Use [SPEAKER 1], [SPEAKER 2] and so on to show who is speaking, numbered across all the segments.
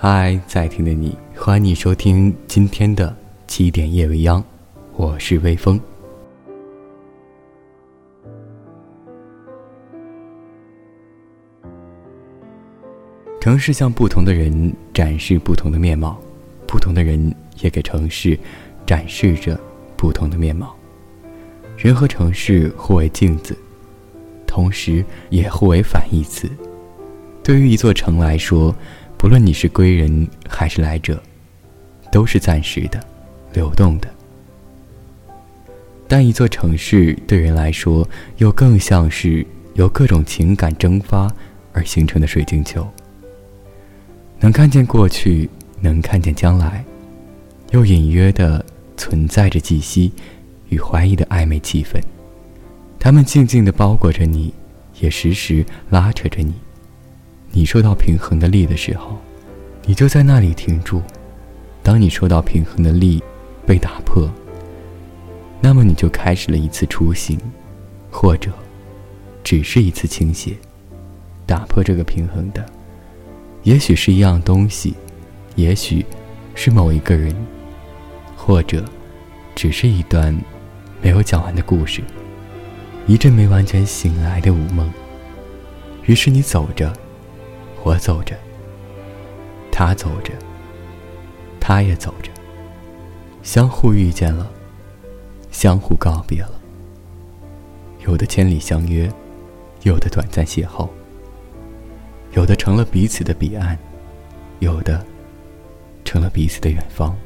[SPEAKER 1] 嗨，在听的你，欢迎你收听今天的七点夜未央，我是微风。城市向不同的人展示不同的面貌，不同的人也给城市展示着不同的面貌。人和城市互为镜子，同时也互为反义词。对于一座城来说，不论你是归人还是来者，都是暂时的、流动的。但一座城市对人来说，又更像是由各种情感蒸发而形成的水晶球，能看见过去，能看见将来，又隐约的存在着气息。与怀疑的暧昧气氛，他们静静地包裹着你，也时时拉扯着你。你受到平衡的力的时候，你就在那里停住；当你受到平衡的力被打破，那么你就开始了一次出行，或者只是一次倾斜。打破这个平衡的，也许是一样东西，也许是某一个人，或者只是一段。没有讲完的故事，一阵没完全醒来的午梦。于是你走着，我走着，他走着，他也走着，相互遇见了，相互告别了。有的千里相约，有的短暂邂逅，有的成了彼此的彼岸，有的成了彼此的远方。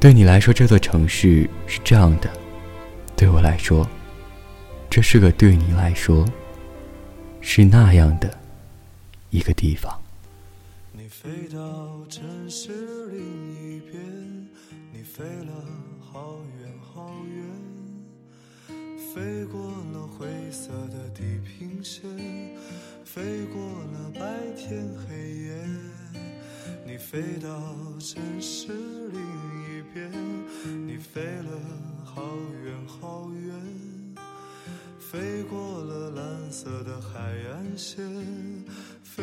[SPEAKER 1] 对你来说，这座城市是这样的；对我来说，这是个对你来说是那样的一个地方。
[SPEAKER 2] 你飞到城市另一边，你飞了好远好远，飞过了灰色的地平线，飞过了白天黑夜。你飞到城市另一。边，你飞了好远好远，飞过了蓝色的海岸线，飞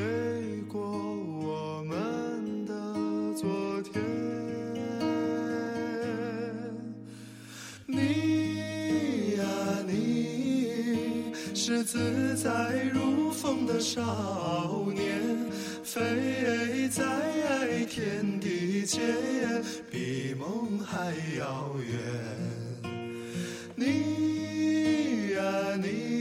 [SPEAKER 2] 过我们的昨天。你呀，你是自在如风的少年，飞在天地间。比梦还遥远，你呀你，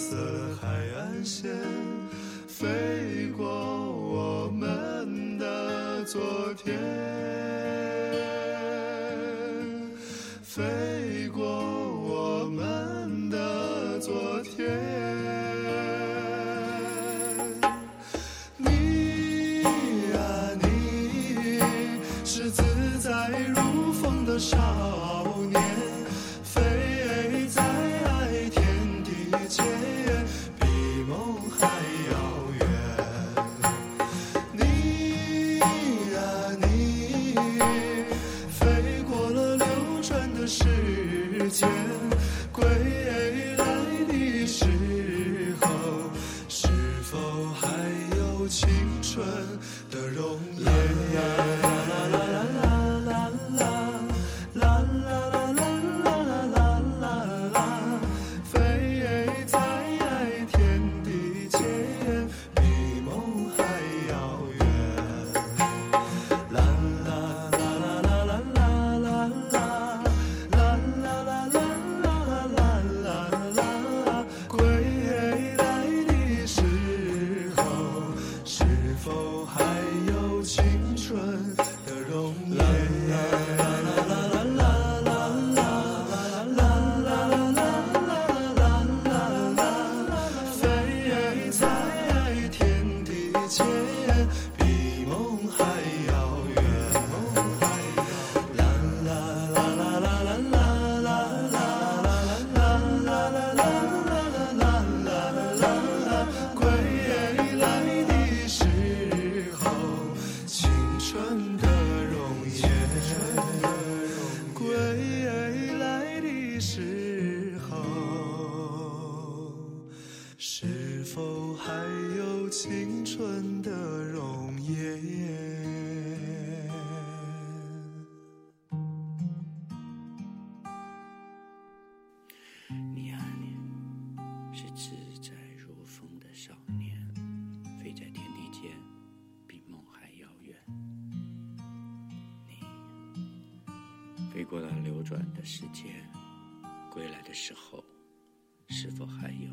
[SPEAKER 2] 色海岸线，飞过我们的昨天，春的时候是否还有青春的容颜？你啊，你是自在如风的少年，飞在天地间，比梦还遥远。
[SPEAKER 3] 飞过那流转的时间。归来的时候是否还有